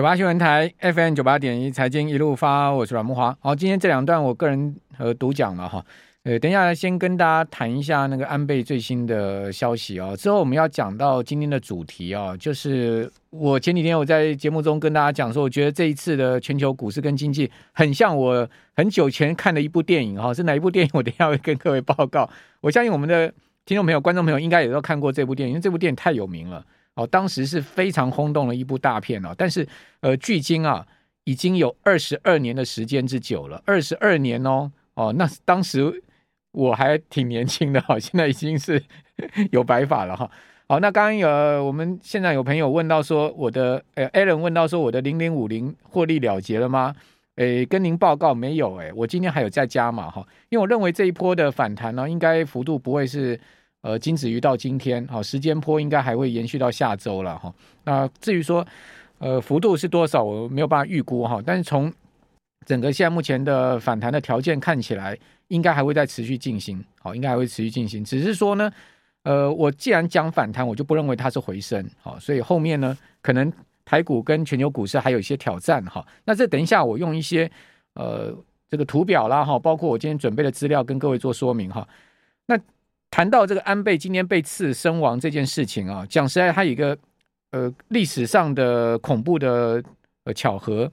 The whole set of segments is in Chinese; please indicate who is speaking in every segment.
Speaker 1: 九八新闻台 FM 九八点一财经一路发，我是阮慕华。好，今天这两段我个人呃独讲了哈。呃，等一下先跟大家谈一下那个安倍最新的消息哦。之后我们要讲到今天的主题哦，就是我前几天我在节目中跟大家讲说，我觉得这一次的全球股市跟经济很像我很久前看的一部电影哈。是哪一部电影？我等一下会跟各位报告。我相信我们的听众朋友、观众朋友应该也都看过这部电影，因为这部电影太有名了。哦，当时是非常轰动的一部大片哦，但是呃，距今啊已经有二十二年的时间之久了，二十二年哦哦，那当时我还挺年轻的哈，现在已经是 有白发了哈。好，那刚刚有我们现在有朋友问到说，我的呃，Alan 问到说，我的零零五零获利了结了吗？诶，跟您报告没有诶，我今天还有在加码哈，因为我认为这一波的反弹呢，应该幅度不会是。呃，仅止于到今天，好，时间波应该还会延续到下周了哈。那至于说，呃，幅度是多少，我没有办法预估哈。但是从整个现在目前的反弹的条件看起来，应该还会再持续进行，好，应该还会持续进行。只是说呢，呃，我既然讲反弹，我就不认为它是回升，好，所以后面呢，可能台股跟全球股市还有一些挑战哈。那这等一下我用一些呃这个图表啦哈，包括我今天准备的资料跟各位做说明哈。那谈到这个安倍今天被刺身亡这件事情啊，讲实在，他有一个呃历史上的恐怖的呃巧合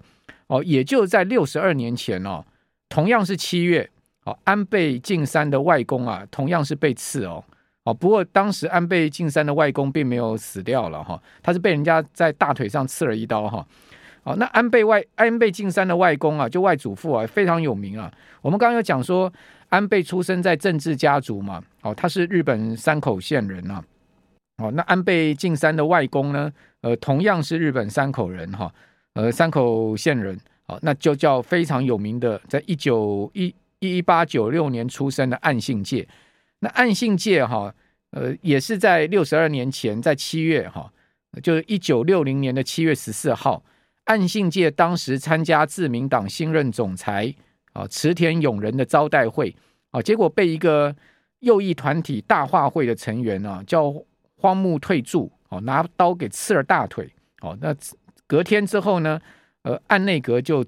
Speaker 1: 哦，也就在六十二年前哦，同样是七月哦，安倍晋三的外公啊，同样是被刺哦哦，不过当时安倍晋三的外公并没有死掉了哈，他是被人家在大腿上刺了一刀哈。哦那安倍外安倍晋三的外公啊，就外祖父啊，非常有名啊。我们刚刚有讲说。安倍出生在政治家族嘛，哦，他是日本山口县人呐、啊，哦，那安倍晋三的外公呢，呃，同样是日本山口人哈，呃，山口县人，哦，那就叫非常有名的，在一九一一八九六年出生的岸信介，那岸信介哈，呃，也是在六十二年前，在七月哈，就是一九六零年的七月十四号，岸信介当时参加自民党新任总裁。啊，池田勇人的招待会啊，结果被一个右翼团体大话会的成员啊，叫荒木退助哦，拿刀给刺了大腿哦。那隔天之后呢，呃，岸内阁就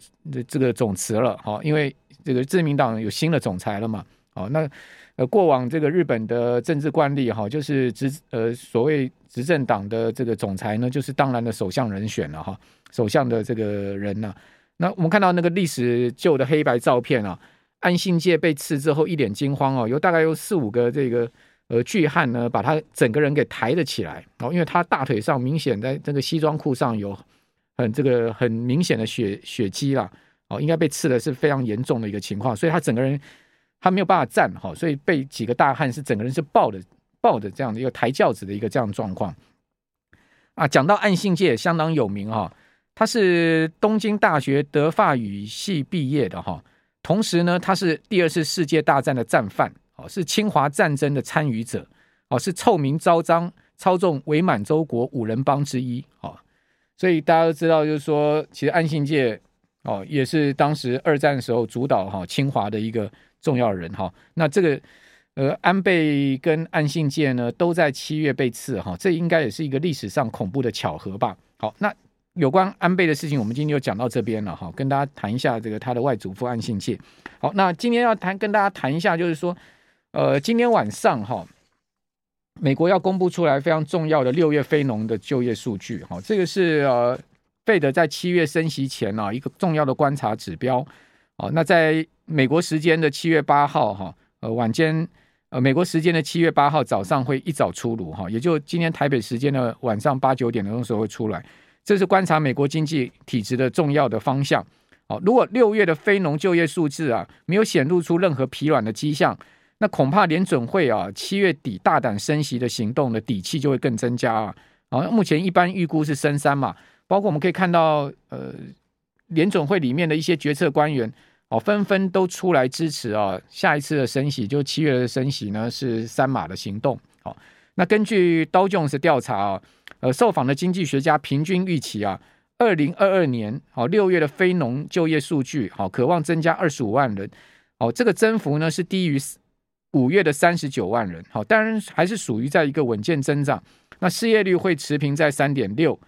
Speaker 1: 这个总辞了哈，因为这个自民党有新的总裁了嘛。哦，那呃，过往这个日本的政治惯例哈，就是执呃所谓执政党的这个总裁呢，就是当然的首相人选了哈，首相的这个人呢。那我们看到那个历史旧的黑白照片啊，安信介被刺之后一脸惊慌哦，有大概有四五个这个呃巨汉呢，把他整个人给抬了起来哦，因为他大腿上明显在这个西装裤上有很这个很明显的血血迹啦哦，应该被刺的是非常严重的一个情况，所以他整个人他没有办法站哈，所以被几个大汉是整个人是抱的抱的这样的一个抬轿子的一个这样状况啊。讲到安信介相当有名哈。他是东京大学德法语系毕业的哈，同时呢，他是第二次世界大战的战犯哦，是侵华战争的参与者哦，是臭名昭彰操纵伪满洲国五人帮之一哦，所以大家都知道，就是说，其实岸信介哦，也是当时二战的时候主导哈侵华的一个重要人哈。那这个呃，安倍跟岸信介呢，都在七月被刺哈，这应该也是一个历史上恐怖的巧合吧？好，那。有关安倍的事情，我们今天就讲到这边了哈，跟大家谈一下这个他的外祖父岸信介。好，那今天要谈跟大家谈一下，就是说，呃，今天晚上哈，美国要公布出来非常重要的六月非农的就业数据哈，这个是呃费德在七月升息前呢一个重要的观察指标。哦，那在美国时间的七月八号哈，呃晚间呃美国时间的七月八号早上会一早出炉哈，也就今天台北时间的晚上八九点的时候会出来。这是观察美国经济体制的重要的方向。好，如果六月的非农就业数字啊没有显露出任何疲软的迹象，那恐怕联准会啊七月底大胆升息的行动的底气就会更增加啊。好，目前一般预估是升三嘛，包括我们可以看到，呃，联准会里面的一些决策官员哦，纷纷都出来支持啊，下一次的升息就七月的升息呢是三码的行动。好，那根据道琼斯调查啊。呃，受访的经济学家平均预期啊，二零二二年好六月的非农就业数据好，可望增加二十五万人，哦，这个增幅呢是低于五月的三十九万人，好，当然还是属于在一个稳健增长。那失业率会持平在三点六，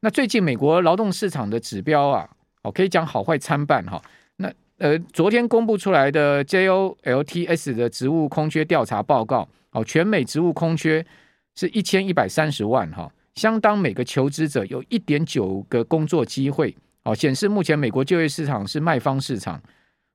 Speaker 1: 那最近美国劳动市场的指标啊，哦，可以讲好坏参半哈。那呃，昨天公布出来的 JOLTS 的职务空缺调查报告，哦，全美职务空缺是一千一百三十万哈，相当每个求职者有一点九个工作机会，哦，显示目前美国就业市场是卖方市场，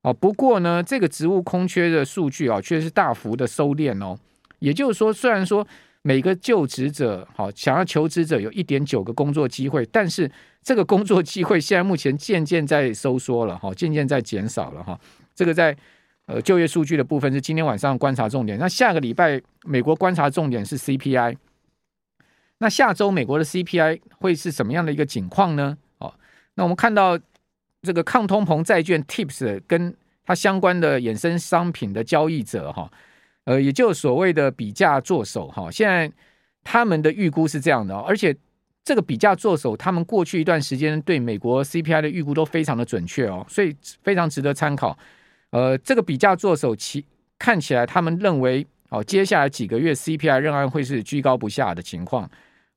Speaker 1: 哦，不过呢，这个职务空缺的数据啊，却是大幅的收敛哦，也就是说，虽然说。每个就职者，好，想要求职者有一点九个工作机会，但是这个工作机会现在目前渐渐在收缩了，哈，渐渐在减少了，哈。这个在呃就业数据的部分是今天晚上观察重点。那下个礼拜美国观察重点是 CPI。那下周美国的 CPI 会是什么样的一个景况呢？哦，那我们看到这个抗通膨债券 TIPS 跟它相关的衍生商品的交易者，哈。呃，也就所谓的比价作手哈，现在他们的预估是这样的，而且这个比价作手，他们过去一段时间对美国 CPI 的预估都非常的准确哦，所以非常值得参考。呃，这个比价作手其看起来他们认为哦，接下来几个月 CPI 仍然会是居高不下的情况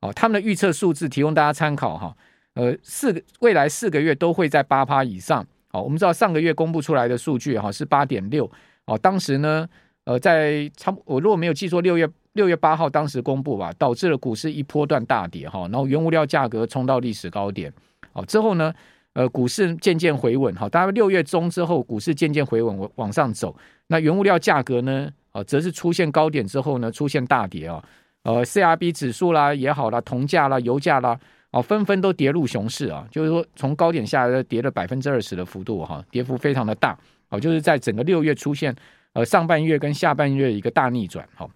Speaker 1: 哦，他们的预测数字提供大家参考哈。呃，四个未来四个月都会在八趴以上。哦，我们知道上个月公布出来的数据哈是八点六哦，当时呢。呃，在差不，我如果没有记错，六月六月八号当时公布吧，导致了股市一波段大跌哈，然后原物料价格冲到历史高点，哦之后呢，呃，股市渐渐回稳哈，大概六月中之后，股市渐渐回稳往往上走，那原物料价格呢，呃，则是出现高点之后呢，出现大跌啊，呃，CRB 指数啦也好啦，铜价啦、油价啦，哦，纷纷都跌入熊市啊，就是说从高点下来跌了百分之二十的幅度哈，跌幅非常的大，哦，就是在整个六月出现。呃，上半月跟下半月一个大逆转，好。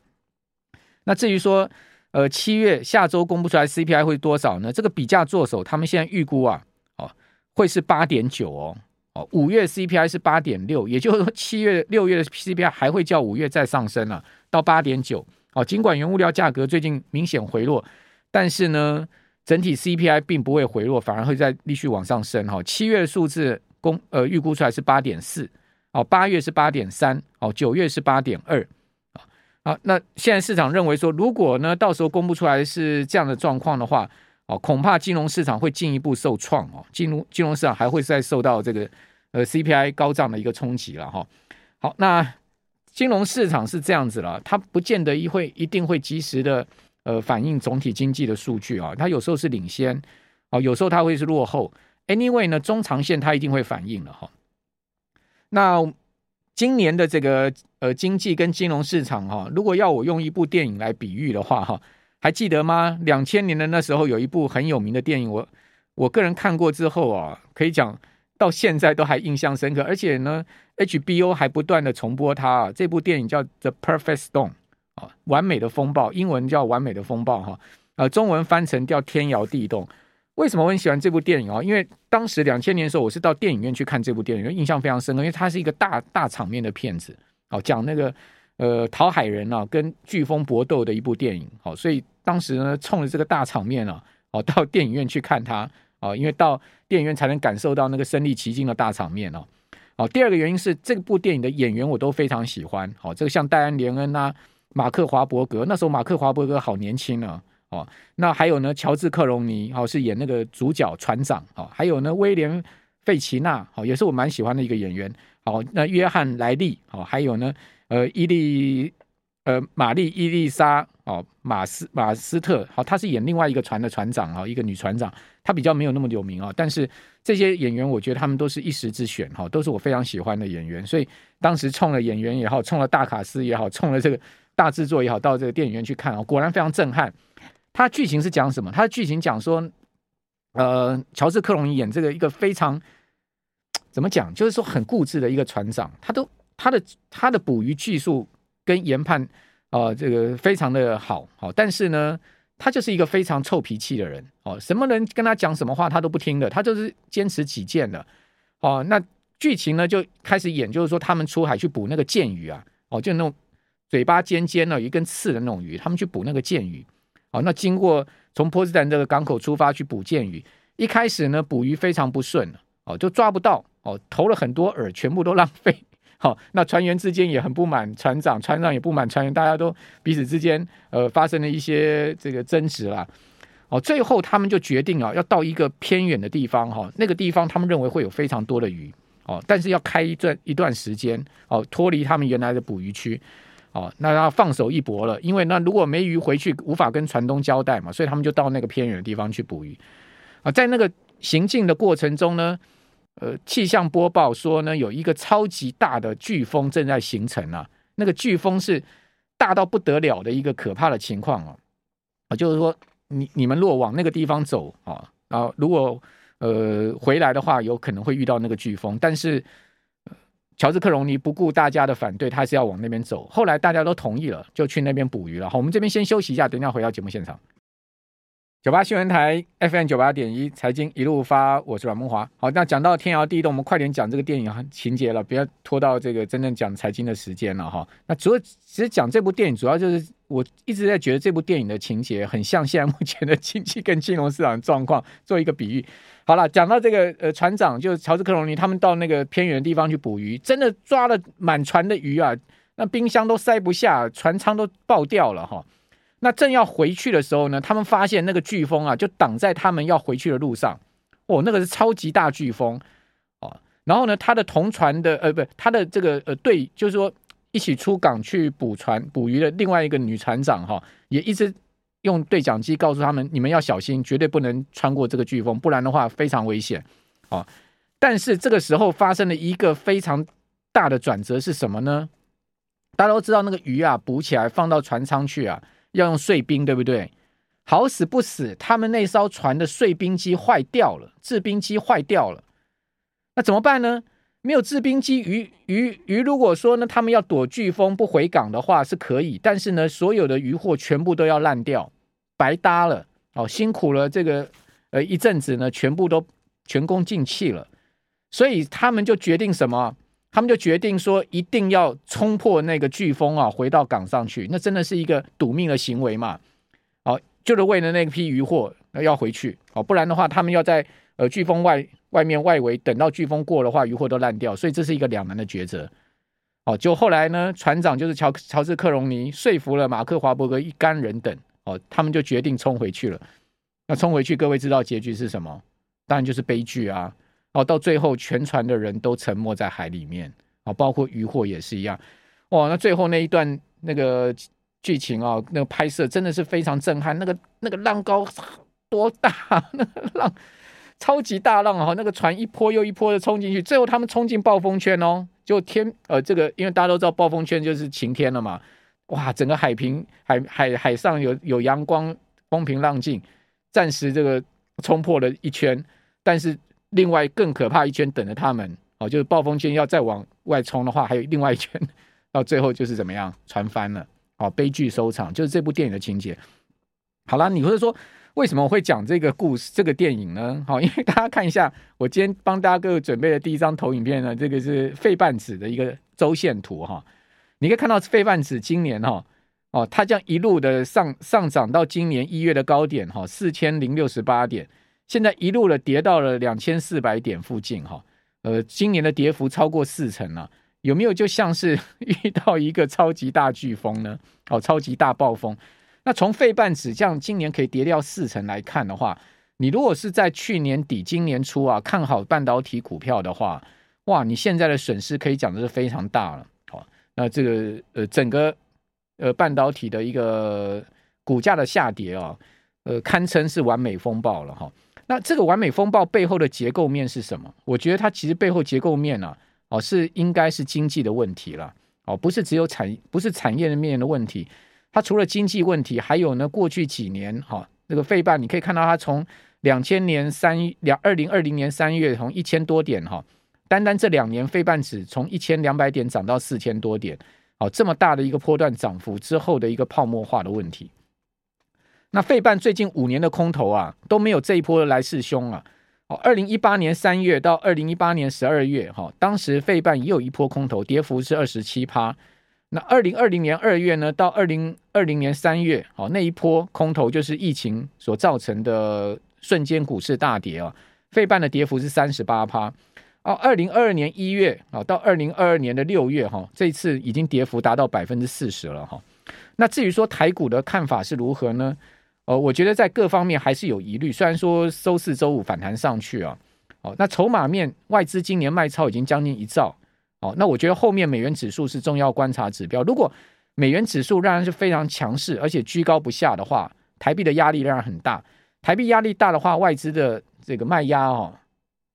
Speaker 1: 那至于说，呃，七月下周公布出来 CPI 会多少呢？这个比价作手他们现在预估啊，会是八点九哦，哦，五月 CPI 是八点六，也就是说七月、六月的 CPI 还会较五月再上升了，啊，到八点九。哦，尽管原物料价格最近明显回落，但是呢，整体 CPI 并不会回落，反而会再继续往上升。哈，七月数字公呃预估出来是八点四。哦，八月是八点三，哦，九月是八点二，啊，那现在市场认为说，如果呢到时候公布出来是这样的状况的话，哦，恐怕金融市场会进一步受创哦，金融金融市场还会再受到这个呃 CPI 高涨的一个冲击了哈。好，那金融市场是这样子了，它不见得一会一定会及时的呃反映总体经济的数据啊，它有时候是领先，哦，有时候它会是落后。Anyway 呢，中长线它一定会反映了哈。那今年的这个呃经济跟金融市场哈，如果要我用一部电影来比喻的话哈，还记得吗？两千年的那时候有一部很有名的电影，我我个人看过之后啊，可以讲到现在都还印象深刻，而且呢，HBO 还不断的重播它啊。这部电影叫《The Perfect Storm》啊，完美的风暴，英文叫完美的风暴哈，呃，中文翻成叫天摇地动。为什么我很喜欢这部电影啊？因为当时两千年的时候，我是到电影院去看这部电影，印象非常深刻，因为它是一个大大场面的片子，哦，讲那个呃讨海人啊跟飓风搏斗的一部电影，好，所以当时呢冲着这个大场面啊，哦，到电影院去看它，哦，因为到电影院才能感受到那个身临其境的大场面哦，哦，第二个原因是这部电影的演员我都非常喜欢，好，这个像戴安·莲恩啊、马克·华伯格，那时候马克·华伯格好年轻啊。哦，那还有呢，乔治克隆尼，哦、是演那个主角船长，哦，还有呢，威廉费奇纳，哦、也是我蛮喜欢的一个演员，好、哦，那约翰莱利，哦，还有呢，呃，伊丽，呃，玛丽伊丽莎，哦，马斯马斯特，好、哦，他是演另外一个船的船长，啊、哦，一个女船长，她比较没有那么有名啊、哦，但是这些演员，我觉得他们都是一时之选，哈、哦，都是我非常喜欢的演员，所以当时冲了演员也好，冲了大卡司也好，冲了这个大制作也好，到这个电影院去看啊、哦，果然非常震撼。它剧情是讲什么？它的剧情讲说，呃，乔治克隆演这个一个非常怎么讲，就是说很固执的一个船长，他都他的他的捕鱼技术跟研判啊、这个非常的好，好，但是呢，他就是一个非常臭脾气的人，哦，什么人跟他讲什么话他都不听的，他就是坚持己见的，哦，那剧情呢就开始演，就是说他们出海去捕那个剑鱼啊，哦，就那种嘴巴尖尖的，一根刺的那种鱼，他们去捕那个剑鱼。哦，那经过从波茨坦这个港口出发去捕剑鱼，一开始呢捕鱼非常不顺，哦，就抓不到，哦，投了很多饵，全部都浪费。好，那船员之间也很不满，船长、船长也不满船员，大家都彼此之间呃发生了一些这个争执啦。哦，最后他们就决定啊，要到一个偏远的地方哈，那个地方他们认为会有非常多的鱼哦，但是要开一段一段时间哦，脱离他们原来的捕鱼区哦，那要放手一搏了，因为那如果没鱼回去，无法跟船东交代嘛，所以他们就到那个偏远的地方去捕鱼啊，在那个行进的过程中呢，呃，气象播报说呢，有一个超级大的飓风正在形成啊，那个飓风是大到不得了的一个可怕的情况啊，啊，就是说。你你们如果往那个地方走啊，然后如果呃回来的话，有可能会遇到那个飓风。但是乔治克隆尼不顾大家的反对，他是要往那边走。后来大家都同意了，就去那边捕鱼了。好，我们这边先休息一下，等一下回到节目现场。九八新闻台 FM 九八点一财经一路发，我是阮梦华。好，那讲到天摇地动，我们快点讲这个电影情节了，不要拖到这个真正讲财经的时间了哈。那主要其实讲这部电影，主要就是我一直在觉得这部电影的情节很像现在目前的经济跟金融市场状况，做一个比喻。好了，讲到这个呃船长，就是乔治克隆尼，他们到那个偏远的地方去捕鱼，真的抓了满船的鱼啊，那冰箱都塞不下，船舱都爆掉了哈。那正要回去的时候呢，他们发现那个飓风啊，就挡在他们要回去的路上。哦，那个是超级大飓风哦。然后呢，他的同船的呃，不，他的这个呃队，就是说一起出港去捕船捕鱼的另外一个女船长哈，也一直用对讲机告诉他们，你们要小心，绝对不能穿过这个飓风，不然的话非常危险。哦，但是这个时候发生了一个非常大的转折是什么呢？大家都知道那个鱼啊，捕起来放到船舱去啊。要用碎冰，对不对？好死不死，他们那艘船的碎冰机坏掉了，制冰机坏掉了。那怎么办呢？没有制冰机，鱼鱼鱼，如果说呢，他们要躲飓风不回港的话是可以，但是呢，所有的渔获全部都要烂掉，白搭了哦，辛苦了这个呃一阵子呢，全部都前功尽弃了。所以他们就决定什么？他们就决定说，一定要冲破那个飓风啊，回到港上去。那真的是一个赌命的行为嘛？哦，就是为了那批渔获要回去哦，不然的话，他们要在呃飓风外外面外围等到飓风过的话，渔获都烂掉。所以这是一个两难的抉择。哦，就后来呢，船长就是乔乔治克隆尼说服了马克华伯格一干人等哦，他们就决定冲回去了。那冲回去，各位知道结局是什么？当然就是悲剧啊。哦，到最后全船的人都沉没在海里面啊，包括渔获也是一样。哇，那最后那一段那个剧情啊，那个拍摄真的是非常震撼。那个那个浪高多大？那个浪超级大浪啊！那个船一波又一波的冲进去，最后他们冲进暴风圈哦。就天呃，这个因为大家都知道暴风圈就是晴天了嘛。哇，整个海平海海海上有有阳光，风平浪静，暂时这个冲破了一圈，但是。另外更可怕一圈等着他们哦，就是暴风圈要再往外冲的话，还有另外一圈，到最后就是怎么样，船翻了，哦，悲剧收场，就是这部电影的情节。好了，你会说为什么我会讲这个故事、这个电影呢？好，因为大家看一下，我今天帮大家各位准备的第一张投影片呢，这个是费半子的一个周线图哈，你可以看到费半子今年哈，哦，它这样一路的上上涨到今年一月的高点哈，四千零六十八点。现在一路的跌到了两千四百点附近，哈，呃，今年的跌幅超过四成了，有没有就像是 遇到一个超级大飓风呢？哦，超级大暴风。那从费半指这样今年可以跌掉四成来看的话，你如果是在去年底、今年初啊看好半导体股票的话，哇，你现在的损失可以讲的是非常大了。好，那这个呃整个呃半导体的一个股价的下跌啊，呃，堪称是完美风暴了哈。那这个完美风暴背后的结构面是什么？我觉得它其实背后结构面呢、啊，哦，是应该是经济的问题了，哦，不是只有产，不是产业的面的问题。它除了经济问题，还有呢，过去几年哈，那个费半你可以看到它从两千年三两二零二零年三月从一千多点哈，单单这两年费半指从一千两百点涨到四千多点，哦，这么大的一个波段涨幅之后的一个泡沫化的问题。那费半最近五年的空头啊，都没有这一波的来势凶啊！哦，二零一八年三月到二零一八年十二月，哈，当时费半也有一波空头，跌幅是二十七趴。那二零二零年二月呢，到二零二零年三月，哦，那一波空头就是疫情所造成的瞬间股市大跌啊，费半的跌幅是三十八趴。哦，二零二二年一月啊，到二零二二年的六月，哈，这次已经跌幅达到百分之四十了，哈。那至于说台股的看法是如何呢？呃，我觉得在各方面还是有疑虑。虽然说周四周五反弹上去啊，哦，那筹码面外资今年卖超已经将近一兆，哦，那我觉得后面美元指数是重要观察指标。如果美元指数仍然是非常强势，而且居高不下的话，台币的压力仍然很大。台币压力大的话，外资的这个卖压哦，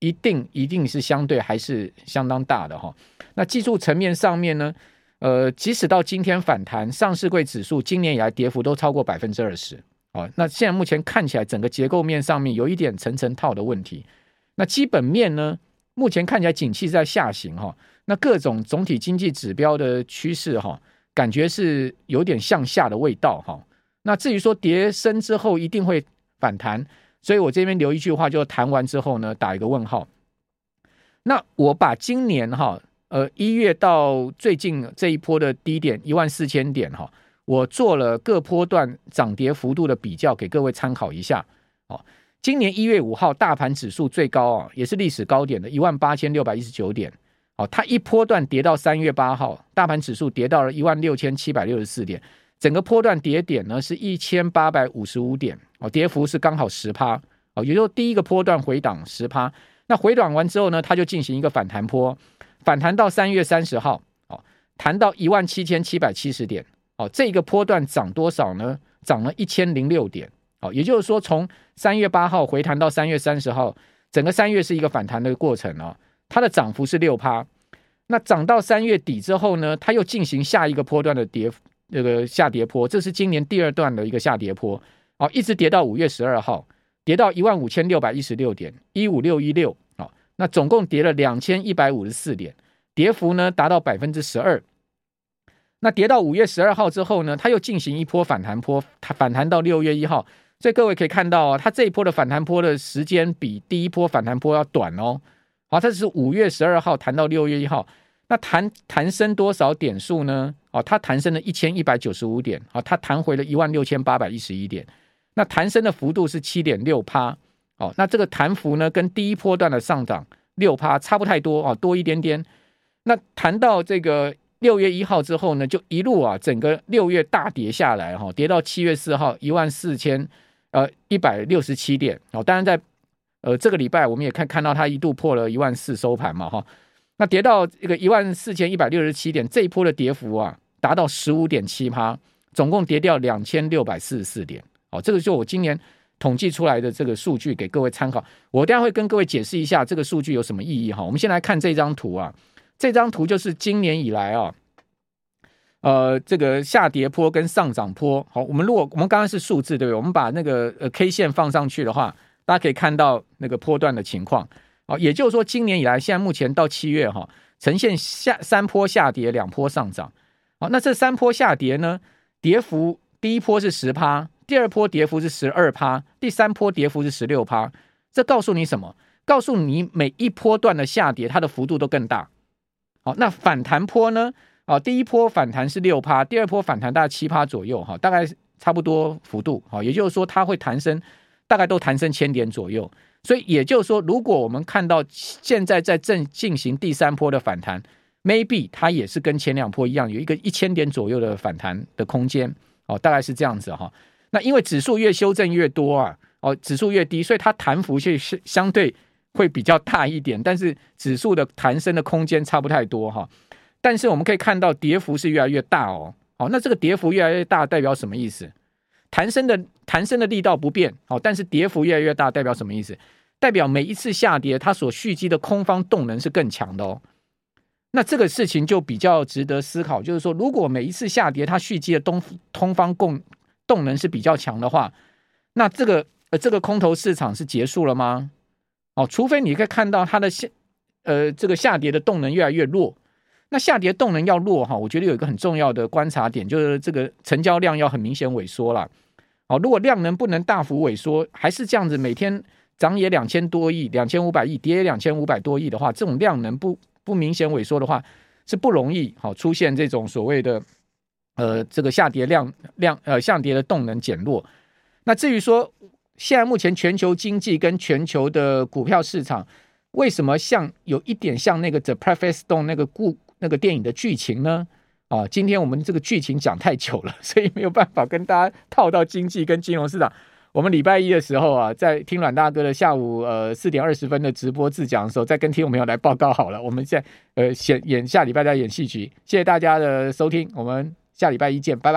Speaker 1: 一定一定是相对还是相当大的哈。那技术层面上面呢，呃，即使到今天反弹，上市柜指数今年以来跌幅都超过百分之二十。哦，那现在目前看起来，整个结构面上面有一点层层套的问题。那基本面呢，目前看起来景气在下行哈。那各种总体经济指标的趋势哈，感觉是有点向下的味道哈。那至于说跌深之后一定会反弹，所以我这边留一句话，就谈完之后呢，打一个问号。那我把今年哈，呃，一月到最近这一波的低点一万四千点哈。我做了各波段涨跌幅度的比较，给各位参考一下。哦，今年一月五号大盘指数最高啊，也是历史高点的一万八千六百一十九点。哦，它一波段跌到三月八号，大盘指数跌到了一万六千七百六十四点，整个波段跌点呢是一千八百五十五点。哦，跌幅是刚好十趴。哦，也就是第一个波段回档十趴。那回档完之后呢，它就进行一个反弹波，反弹到三月三十号，哦，弹到一万七千七百七十点。哦，这个波段涨多少呢？涨了一千零六点。哦，也就是说，从三月八号回弹到三月三十号，整个三月是一个反弹的过程哦。它的涨幅是六趴。那涨到三月底之后呢，它又进行下一个波段的跌，那个下跌坡，这是今年第二段的一个下跌坡。哦，一直跌到五月十二号，跌到一万五千六百一十六点，一五六一六。哦，那总共跌了两千一百五十四点，跌幅呢达到百分之十二。那跌到五月十二号之后呢，它又进行一波反弹波，它反弹到六月一号，所以各位可以看到啊，它这一波的反弹波的时间比第一波反弹波要短哦。好，它是五月十二号弹到六月一号，那弹弹升多少点数呢？哦，它弹升了一千一百九十五点，好，它弹回了一万六千八百一十一点，那弹升的幅度是七点六趴。哦，那这个弹幅呢，跟第一波段的上涨六趴差不太多哦，多一点点。那谈到这个。六月一号之后呢，就一路啊，整个六月大跌下来哈，跌到七月四号一万四千呃一百六十七点哦。当然在呃这个礼拜我们也看看到它一度破了一万四收盘嘛哈。那跌到这个一万四千一百六十七点，这一波的跌幅啊达到十五点七趴，总共跌掉两千六百四十四点。哦，这个就我今年统计出来的这个数据给各位参考。我等下会跟各位解释一下这个数据有什么意义哈。我们先来看这张图啊。这张图就是今年以来啊，呃，这个下跌坡跟上涨坡。好，我们如果我们刚刚是数字，对不对？我们把那个呃 K 线放上去的话，大家可以看到那个波段的情况。哦，也就是说，今年以来，现在目前到七月哈，呈现下三波下跌，两波上涨。好，那这三波下跌呢，跌幅第一波是十趴，第二波跌幅是十二趴，第三波跌幅是十六趴。这告诉你什么？告诉你每一波段的下跌，它的幅度都更大。好，那反弹波呢？啊，第一波反弹是六趴，第二波反弹大概七趴左右，哈，大概差不多幅度，好，也就是说它会弹升，大概都弹升千点左右。所以也就是说，如果我们看到现在在正进行第三波的反弹，maybe 它也是跟前两波一样，有一个一千点左右的反弹的空间，哦，大概是这样子哈。那因为指数越修正越多啊，哦，指数越低，所以它弹幅却是相对。会比较大一点，但是指数的弹升的空间差不太多哈。但是我们可以看到跌幅是越来越大哦。好，那这个跌幅越来越大代表什么意思？弹升的弹升的力道不变，好，但是跌幅越来越大代表什么意思？代表每一次下跌它所蓄积的空方动能是更强的哦。那这个事情就比较值得思考，就是说如果每一次下跌它蓄积的东通方共动能是比较强的话，那这个呃这个空头市场是结束了吗？哦，除非你可以看到它的下，呃，这个下跌的动能越来越弱，那下跌动能要弱哈，我觉得有一个很重要的观察点，就是这个成交量要很明显萎缩了。哦，如果量能不能大幅萎缩，还是这样子，每天涨也两千多亿、两千五百亿，跌也两千五百多亿的话，这种量能不不明显萎缩的话，是不容易好出现这种所谓的呃这个下跌量量呃下跌的动能减弱。那至于说，现在目前全球经济跟全球的股票市场，为什么像有一点像那个《The Perfect Storm》那个故那个电影的剧情呢？啊，今天我们这个剧情讲太久了，所以没有办法跟大家套到经济跟金融市场。我们礼拜一的时候啊，在听阮大哥的下午呃四点二十分的直播自讲的时候，再跟听众朋友来报告好了。我们现在呃演演下礼拜再演戏剧，谢谢大家的收听，我们下礼拜一见，拜拜。